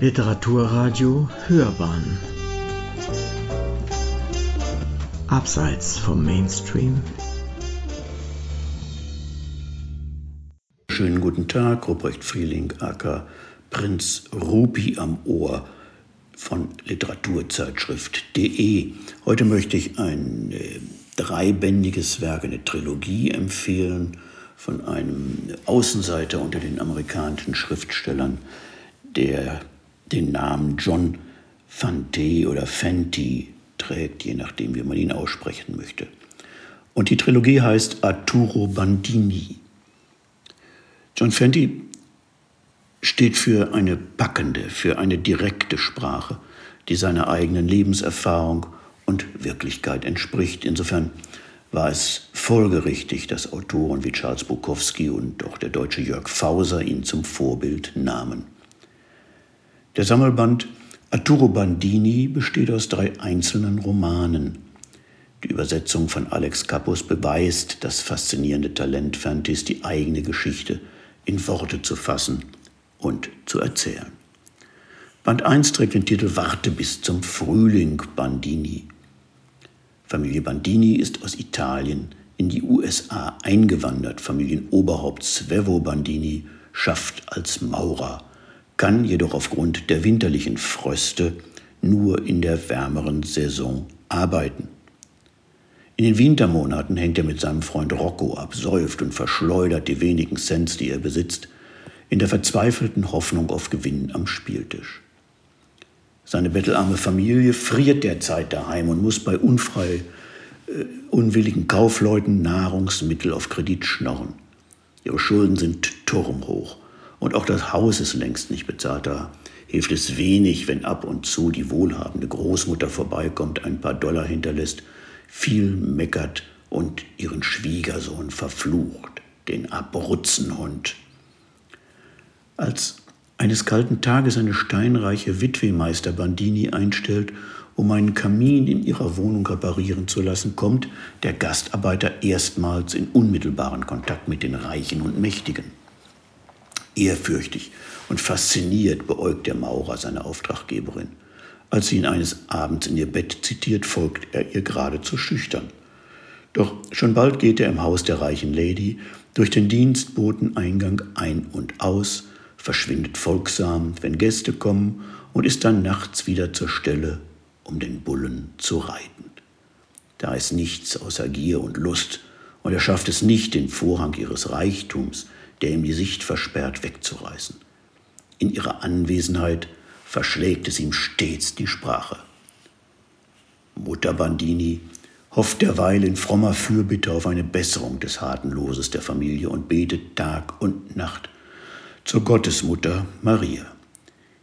Literaturradio Hörbahn Abseits vom Mainstream Schönen guten Tag, Ruprecht Frieling, aka Prinz Rupi am Ohr von Literaturzeitschrift.de. Heute möchte ich ein äh, dreibändiges Werk, eine Trilogie empfehlen von einem Außenseiter unter den amerikanischen Schriftstellern, der den Namen John Fante oder Fenty trägt, je nachdem, wie man ihn aussprechen möchte. Und die Trilogie heißt Arturo Bandini. John Fenty steht für eine packende, für eine direkte Sprache, die seiner eigenen Lebenserfahrung und Wirklichkeit entspricht. Insofern war es folgerichtig, dass Autoren wie Charles Bukowski und auch der deutsche Jörg Fauser ihn zum Vorbild nahmen. Der Sammelband Arturo Bandini besteht aus drei einzelnen Romanen. Die Übersetzung von Alex Kappus beweist das faszinierende Talent Fantis, die eigene Geschichte in Worte zu fassen und zu erzählen. Band 1 trägt den Titel Warte bis zum Frühling Bandini. Familie Bandini ist aus Italien in die USA eingewandert. Familienoberhaupt Svevo Bandini schafft als Maurer kann jedoch aufgrund der winterlichen Fröste nur in der wärmeren Saison arbeiten. In den Wintermonaten hängt er mit seinem Freund Rocco ab, säuft und verschleudert die wenigen Cents, die er besitzt, in der verzweifelten Hoffnung auf Gewinn am Spieltisch. Seine bettelarme Familie friert derzeit daheim und muss bei unfrei äh, unwilligen Kaufleuten Nahrungsmittel auf Kredit schnorren. Ihre Schulden sind turmhoch. Und auch das Haus ist längst nicht bezahlt. Da hilft es wenig, wenn ab und zu die wohlhabende Großmutter vorbeikommt, ein paar Dollar hinterlässt, viel meckert und ihren Schwiegersohn verflucht, den Abruzzenhund. Als eines kalten Tages eine steinreiche Witwe Meister Bandini einstellt, um einen Kamin in ihrer Wohnung reparieren zu lassen, kommt der Gastarbeiter erstmals in unmittelbaren Kontakt mit den Reichen und Mächtigen. Ehrfürchtig und fasziniert beäugt der Maurer seine Auftraggeberin. Als sie ihn eines Abends in ihr Bett zitiert, folgt er ihr geradezu schüchtern. Doch schon bald geht er im Haus der reichen Lady durch den Dienstboteneingang ein und aus, verschwindet folgsam, wenn Gäste kommen, und ist dann nachts wieder zur Stelle, um den Bullen zu reiten. Da ist nichts außer Gier und Lust, und er schafft es nicht, den Vorhang ihres Reichtums, der ihm die Sicht versperrt, wegzureißen. In ihrer Anwesenheit verschlägt es ihm stets die Sprache. Mutter Bandini hofft derweil in frommer Fürbitte auf eine Besserung des harten Loses der Familie und betet Tag und Nacht zur Gottesmutter Maria.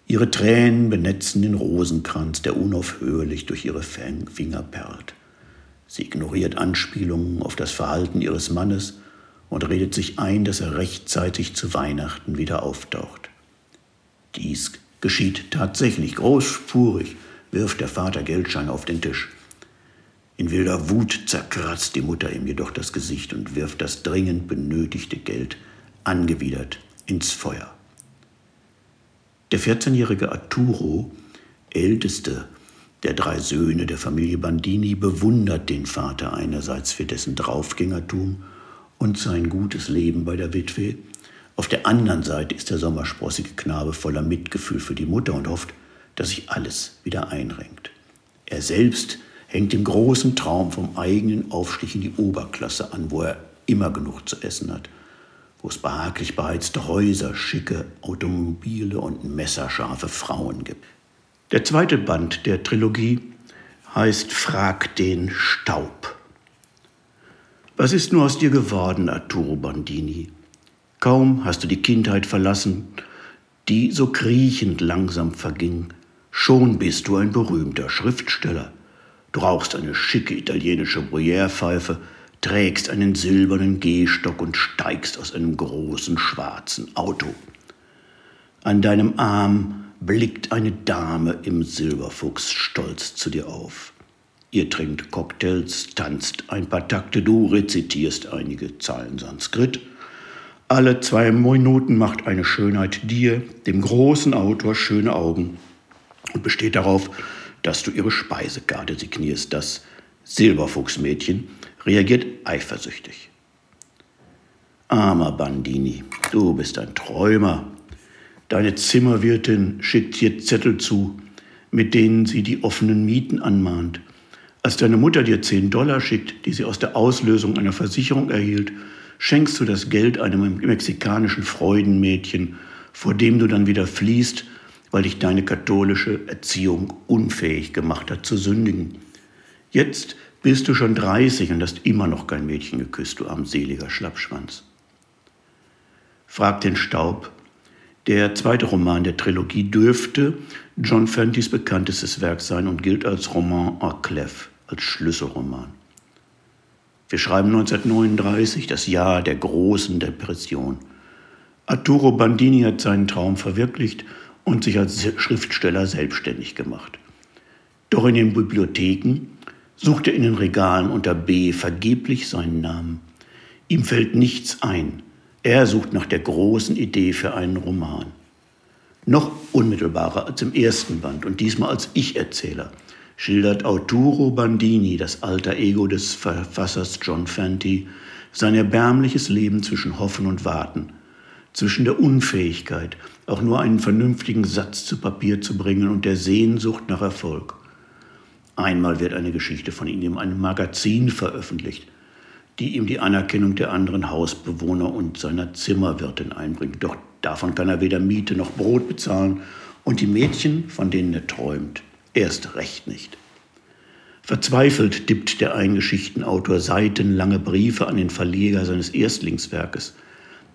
Ihre Tränen benetzen den Rosenkranz, der unaufhörlich durch ihre Finger perlt. Sie ignoriert Anspielungen auf das Verhalten ihres Mannes und redet sich ein, dass er rechtzeitig zu Weihnachten wieder auftaucht. Dies geschieht tatsächlich großspurig, wirft der Vater Geldschein auf den Tisch. In wilder Wut zerkratzt die Mutter ihm jedoch das Gesicht und wirft das dringend benötigte Geld angewidert ins Feuer. Der 14-jährige Arturo, älteste der drei Söhne der Familie Bandini, bewundert den Vater einerseits für dessen Draufgängertum und sein gutes Leben bei der Witwe. Auf der anderen Seite ist der sommersprossige Knabe voller Mitgefühl für die Mutter und hofft, dass sich alles wieder einrenkt. Er selbst hängt dem großen Traum vom eigenen Aufstieg in die Oberklasse an, wo er immer genug zu essen hat, wo es behaglich beheizte Häuser, schicke Automobile und messerscharfe Frauen gibt. Der zweite Band der Trilogie heißt Frag den Staub. Was ist nur aus dir geworden, Arturo Bandini? Kaum hast du die Kindheit verlassen, die so kriechend langsam verging. Schon bist du ein berühmter Schriftsteller. Du rauchst eine schicke italienische Bruyère-Pfeife, trägst einen silbernen Gehstock und steigst aus einem großen schwarzen Auto. An deinem Arm blickt eine Dame im Silberfuchs stolz zu dir auf. Ihr trinkt Cocktails, tanzt ein paar Takte, du rezitierst einige Zeilen Sanskrit. Alle zwei Minuten macht eine Schönheit dir, dem großen Autor, schöne Augen und besteht darauf, dass du ihre Speisekarte signierst. Das Silberfuchsmädchen reagiert eifersüchtig. Armer Bandini, du bist ein Träumer. Deine Zimmerwirtin schickt dir Zettel zu, mit denen sie die offenen Mieten anmahnt. Als deine Mutter dir 10 Dollar schickt, die sie aus der Auslösung einer Versicherung erhielt, schenkst du das Geld einem mexikanischen Freudenmädchen, vor dem du dann wieder fließt, weil dich deine katholische Erziehung unfähig gemacht hat zu sündigen. Jetzt bist du schon 30 und hast immer noch kein Mädchen geküsst, du armseliger Schlappschwanz. Frag den Staub. Der zweite Roman der Trilogie dürfte John Fentys bekanntestes Werk sein und gilt als Roman à clef, als Schlüsselroman. Wir schreiben 1939, das Jahr der großen Depression. Arturo Bandini hat seinen Traum verwirklicht und sich als Schriftsteller selbstständig gemacht. Doch in den Bibliotheken sucht er in den Regalen unter B vergeblich seinen Namen. Ihm fällt nichts ein. Er sucht nach der großen Idee für einen Roman. Noch unmittelbarer als im ersten Band und diesmal als Ich-Erzähler schildert Arturo Bandini, das alter Ego des Verfassers John Fenty, sein erbärmliches Leben zwischen Hoffen und Warten, zwischen der Unfähigkeit, auch nur einen vernünftigen Satz zu Papier zu bringen und der Sehnsucht nach Erfolg. Einmal wird eine Geschichte von ihm in einem Magazin veröffentlicht, die ihm die Anerkennung der anderen Hausbewohner und seiner Zimmerwirtin einbringt. Doch davon kann er weder Miete noch Brot bezahlen und die Mädchen, von denen er träumt, erst recht nicht. Verzweifelt dippt der Eingeschichtenautor seitenlange Briefe an den Verleger seines Erstlingswerkes.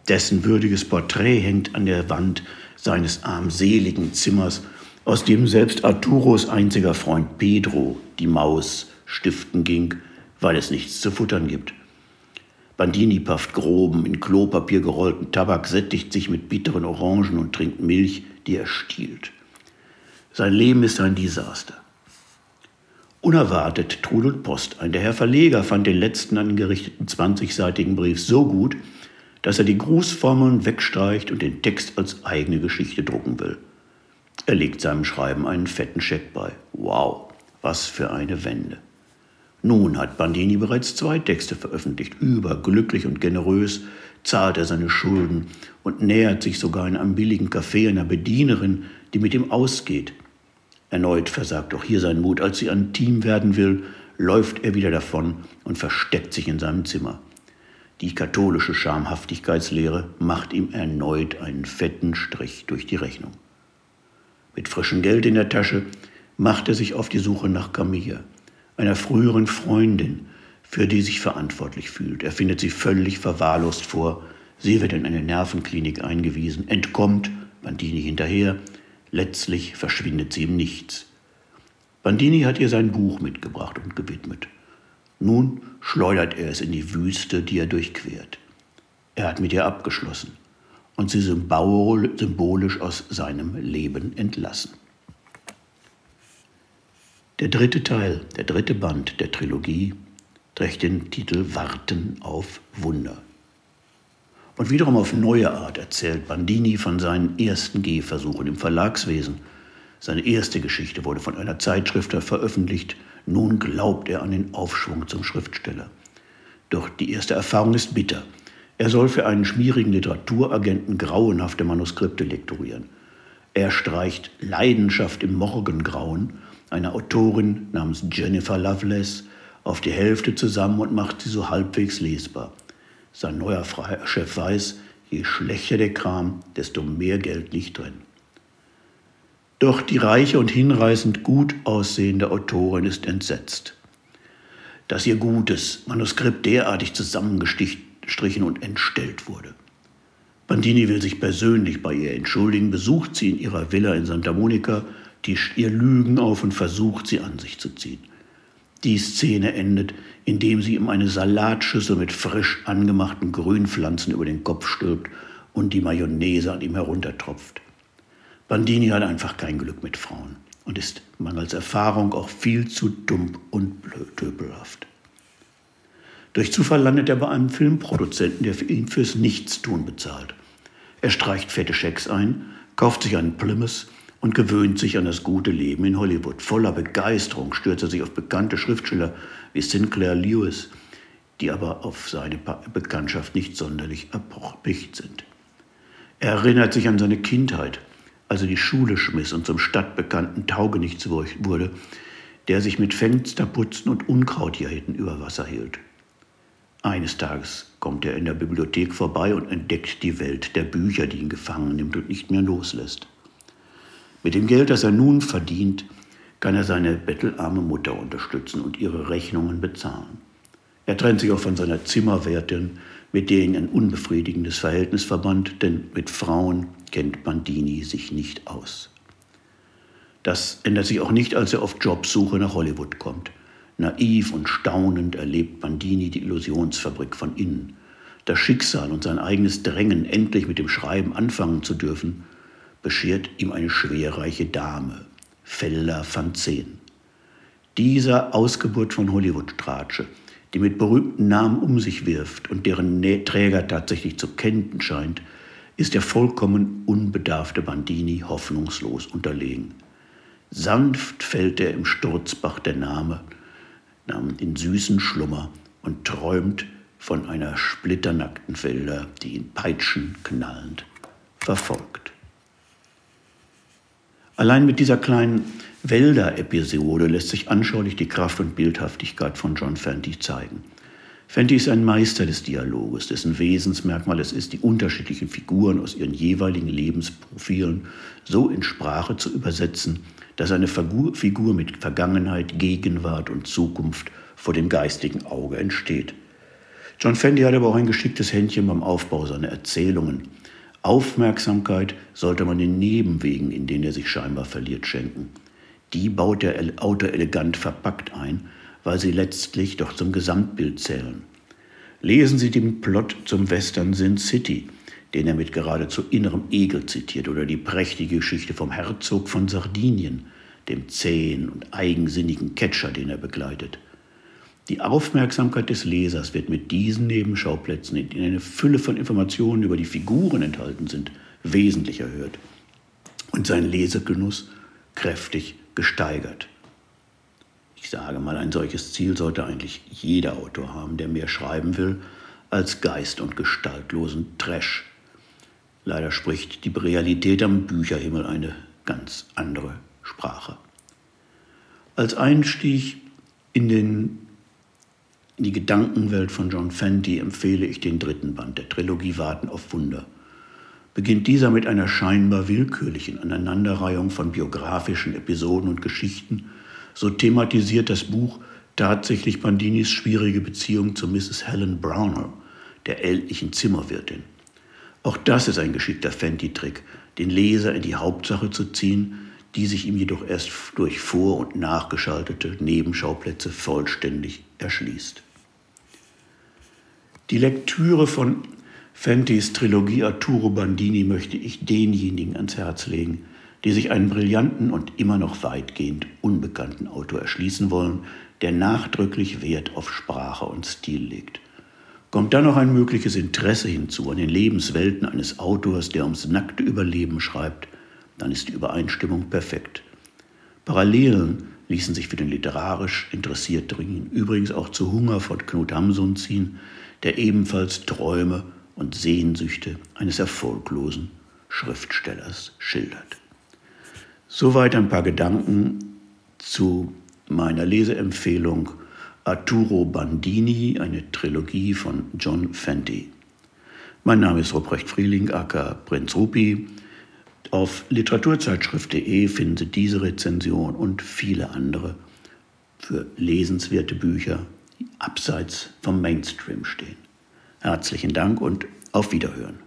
Dessen würdiges Porträt hängt an der Wand seines armseligen Zimmers, aus dem selbst Arturos einziger Freund Pedro, die Maus, stiften ging, weil es nichts zu futtern gibt. Bandini pafft groben, in Klopapier gerollten Tabak, sättigt sich mit bitteren Orangen und trinkt Milch, die er stiehlt. Sein Leben ist ein Desaster. Unerwartet trudelt Post ein. Der Herr Verleger fand den letzten angerichteten 20-seitigen Brief so gut, dass er die Grußformeln wegstreicht und den Text als eigene Geschichte drucken will. Er legt seinem Schreiben einen fetten Scheck bei. Wow, was für eine Wende. Nun hat Bandini bereits zwei Texte veröffentlicht. Überglücklich und generös zahlt er seine Schulden und nähert sich sogar in einem billigen Café einer Bedienerin, die mit ihm ausgeht. Erneut versagt auch hier sein Mut. Als sie ein Team werden will, läuft er wieder davon und versteckt sich in seinem Zimmer. Die katholische Schamhaftigkeitslehre macht ihm erneut einen fetten Strich durch die Rechnung. Mit frischem Geld in der Tasche macht er sich auf die Suche nach Camilla einer früheren Freundin, für die sich verantwortlich fühlt. Er findet sie völlig verwahrlost vor. Sie wird in eine Nervenklinik eingewiesen, entkommt, Bandini hinterher. Letztlich verschwindet sie im Nichts. Bandini hat ihr sein Buch mitgebracht und gewidmet. Nun schleudert er es in die Wüste, die er durchquert. Er hat mit ihr abgeschlossen und sie symbolisch aus seinem Leben entlassen. Der dritte Teil, der dritte Band der Trilogie trägt den Titel Warten auf Wunder. Und wiederum auf neue Art erzählt Bandini von seinen ersten Gehversuchen im Verlagswesen. Seine erste Geschichte wurde von einer Zeitschrift veröffentlicht. Nun glaubt er an den Aufschwung zum Schriftsteller. Doch die erste Erfahrung ist bitter. Er soll für einen schmierigen Literaturagenten grauenhafte Manuskripte lektorieren. Er streicht Leidenschaft im Morgengrauen einer Autorin namens Jennifer Loveless auf die Hälfte zusammen und macht sie so halbwegs lesbar. Sein neuer Chef weiß, je schlechter der Kram, desto mehr Geld liegt drin. Doch die reiche und hinreißend gut aussehende Autorin ist entsetzt, dass ihr gutes Manuskript derartig zusammengestrichen und entstellt wurde. Bandini will sich persönlich bei ihr entschuldigen, besucht sie in ihrer Villa in Santa Monica tischt ihr Lügen auf und versucht, sie an sich zu ziehen. Die Szene endet, indem sie ihm eine Salatschüssel mit frisch angemachten Grünpflanzen über den Kopf stülpt und die Mayonnaise an ihm heruntertropft. Bandini hat einfach kein Glück mit Frauen und ist mangels Erfahrung auch viel zu dumm und blödöbelhaft. Durch Zufall landet er bei einem Filmproduzenten, der ihn fürs Nichtstun bezahlt. Er streicht fette Schecks ein, kauft sich einen Plymouth und gewöhnt sich an das gute Leben in Hollywood. Voller Begeisterung stürzt er sich auf bekannte Schriftsteller wie Sinclair Lewis, die aber auf seine Bekanntschaft nicht sonderlich erpicht sind. Er erinnert sich an seine Kindheit, als er die Schule schmiss und zum stadtbekannten Taugenichts wurde, der sich mit Fensterputzen und Unkrautjäten über Wasser hielt. Eines Tages kommt er in der Bibliothek vorbei und entdeckt die Welt der Bücher, die ihn gefangen nimmt und nicht mehr loslässt. Mit dem Geld, das er nun verdient, kann er seine bettelarme Mutter unterstützen und ihre Rechnungen bezahlen. Er trennt sich auch von seiner Zimmerwärtin, mit der ihn ein unbefriedigendes Verhältnis verband, denn mit Frauen kennt Bandini sich nicht aus. Das ändert sich auch nicht, als er auf Jobsuche nach Hollywood kommt. Naiv und staunend erlebt Bandini die Illusionsfabrik von innen. Das Schicksal und sein eigenes Drängen, endlich mit dem Schreiben anfangen zu dürfen, beschert ihm eine schwerreiche Dame, Felder van Zehn. Dieser Ausgeburt von Hollywood-Stratsche, die mit berühmten Namen um sich wirft und deren Träger tatsächlich zu kennen scheint, ist der vollkommen unbedarfte Bandini hoffnungslos unterlegen. Sanft fällt er im Sturzbach der Name, in süßen Schlummer und träumt von einer splitternackten Felder, die ihn peitschenknallend verfolgt. Allein mit dieser kleinen Wälder-Episode lässt sich anschaulich die Kraft und Bildhaftigkeit von John Fenty zeigen. Fenty ist ein Meister des Dialoges, dessen Wesensmerkmal es ist, die unterschiedlichen Figuren aus ihren jeweiligen Lebensprofilen so in Sprache zu übersetzen, dass eine Figur mit Vergangenheit, Gegenwart und Zukunft vor dem geistigen Auge entsteht. John Fendi hat aber auch ein geschicktes Händchen beim Aufbau seiner Erzählungen. Aufmerksamkeit sollte man den Nebenwegen, in denen er sich scheinbar verliert, schenken. Die baut der Autor elegant verpackt ein, weil sie letztlich doch zum Gesamtbild zählen. Lesen Sie den Plot zum Western Sin City, den er mit geradezu innerem Ekel zitiert, oder die prächtige Geschichte vom Herzog von Sardinien, dem zähen und eigensinnigen Catcher, den er begleitet. Die Aufmerksamkeit des Lesers wird mit diesen Nebenschauplätzen, in denen eine Fülle von Informationen über die Figuren enthalten sind, wesentlich erhöht und sein Lesegenuss kräftig gesteigert. Ich sage mal, ein solches Ziel sollte eigentlich jeder Autor haben, der mehr schreiben will als geist- und gestaltlosen Trash. Leider spricht die Realität am Bücherhimmel eine ganz andere Sprache. Als Einstieg in, den, in die Gedankenwelt von John Fenty empfehle ich den dritten Band der Trilogie Warten auf Wunder beginnt dieser mit einer scheinbar willkürlichen Aneinanderreihung von biografischen Episoden und Geschichten, so thematisiert das Buch tatsächlich Bandinis schwierige Beziehung zu Mrs. Helen Browner, der ältlichen Zimmerwirtin. Auch das ist ein geschickter Fenty-Trick, den Leser in die Hauptsache zu ziehen, die sich ihm jedoch erst durch vor- und nachgeschaltete Nebenschauplätze vollständig erschließt. Die Lektüre von Fentys Trilogie Arturo Bandini möchte ich denjenigen ans Herz legen, die sich einen brillanten und immer noch weitgehend unbekannten Autor erschließen wollen, der nachdrücklich Wert auf Sprache und Stil legt. Kommt dann noch ein mögliches Interesse hinzu an den Lebenswelten eines Autors, der ums nackte Überleben schreibt, dann ist die Übereinstimmung perfekt. Parallelen ließen sich für den literarisch Interessierten übrigens auch zu Hunger von Knut Hamsun ziehen, der ebenfalls Träume und Sehnsüchte eines erfolglosen Schriftstellers schildert. Soweit ein paar Gedanken zu meiner Leseempfehlung Arturo Bandini, eine Trilogie von John Fenty. Mein Name ist Ruprecht Frieling, aka Prinz Rupi. Auf literaturzeitschrift.de finden Sie diese Rezension und viele andere für lesenswerte Bücher, abseits vom Mainstream stehen. Herzlichen Dank und auf Wiederhören.